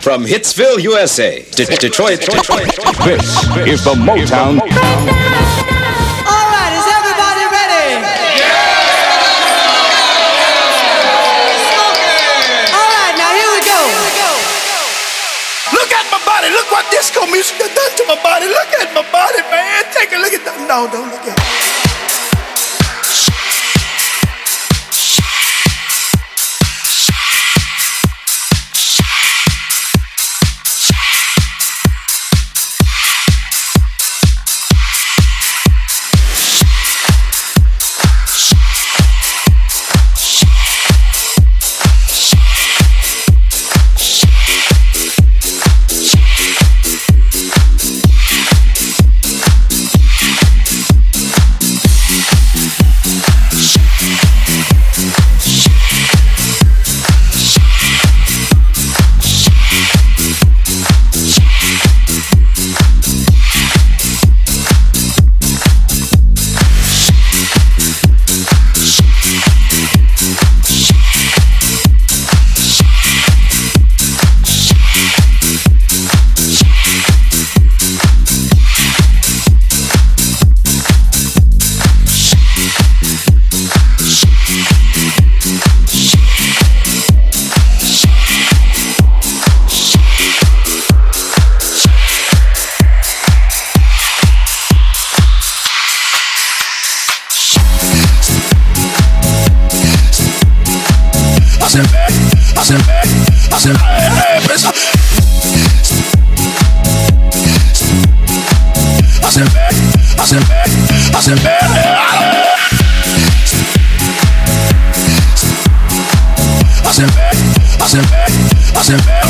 From Hitsville, USA, to Detroit, Detroit, Detroit, Detroit, This is the Motown. All right, is everybody ready? Yeah! All right, now here we go. Look at my body. Look what disco music done to my body. Look at my body, man. Take a look at that. No, don't look at it. I said,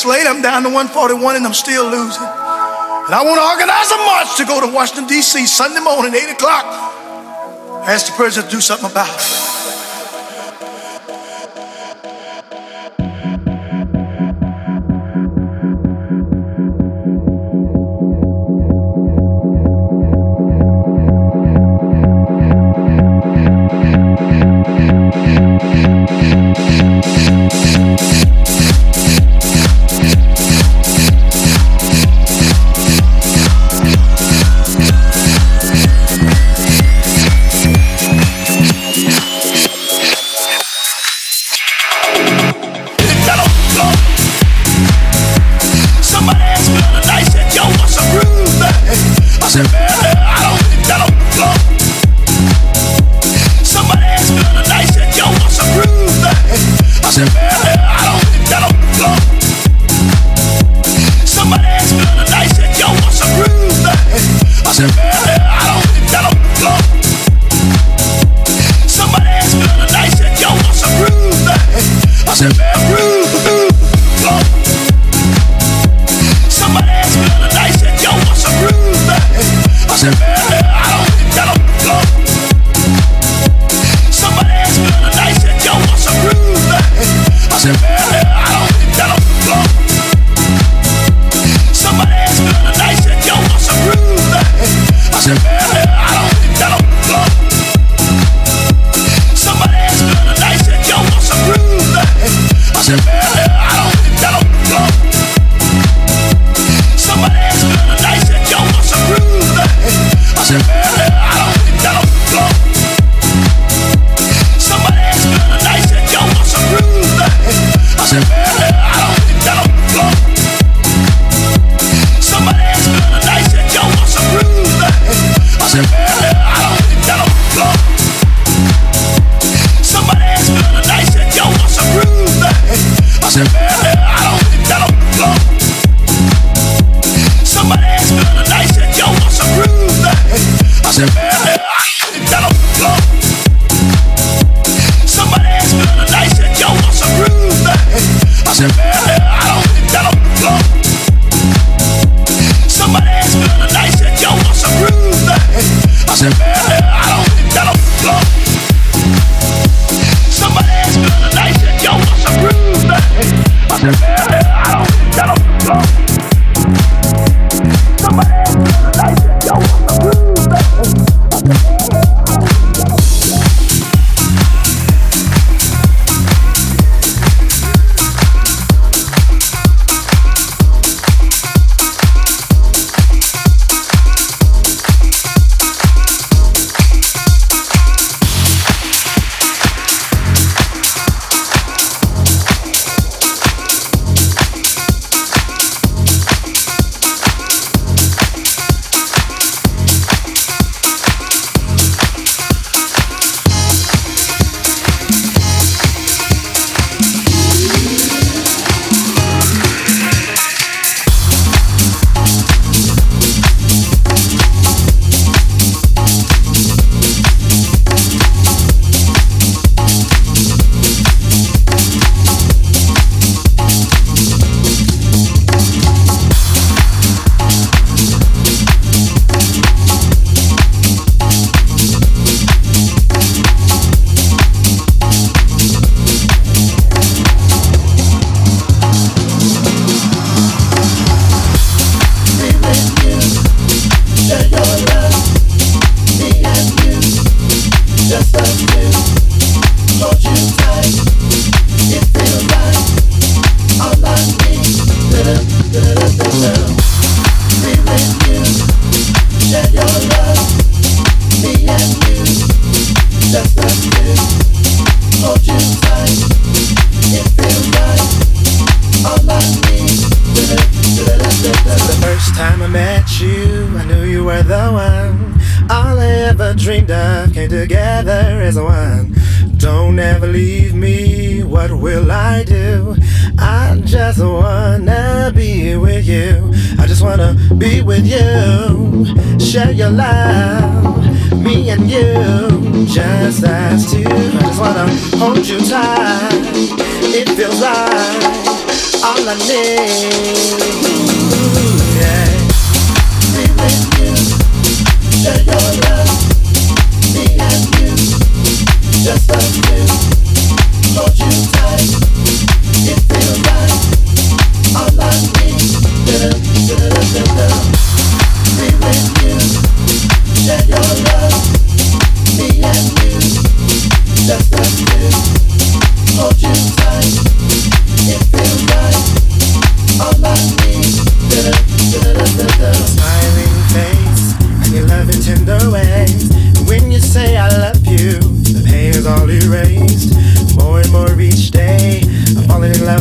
weeks later, I'm down to 141 and I'm still losing. And I want to organize a march to go to Washington, D.C. Sunday morning, 8 o'clock. Ask the president to do something about it.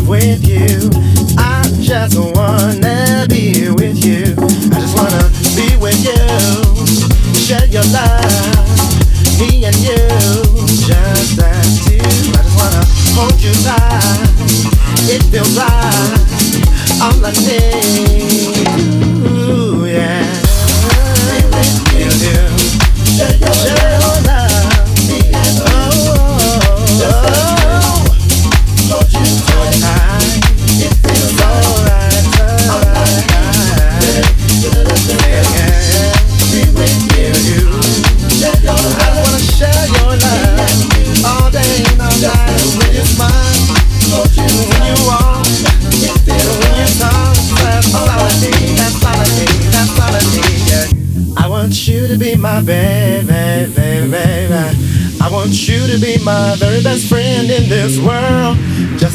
with you.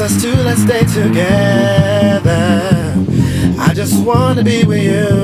us two, let's stay together. I just wanna be with you.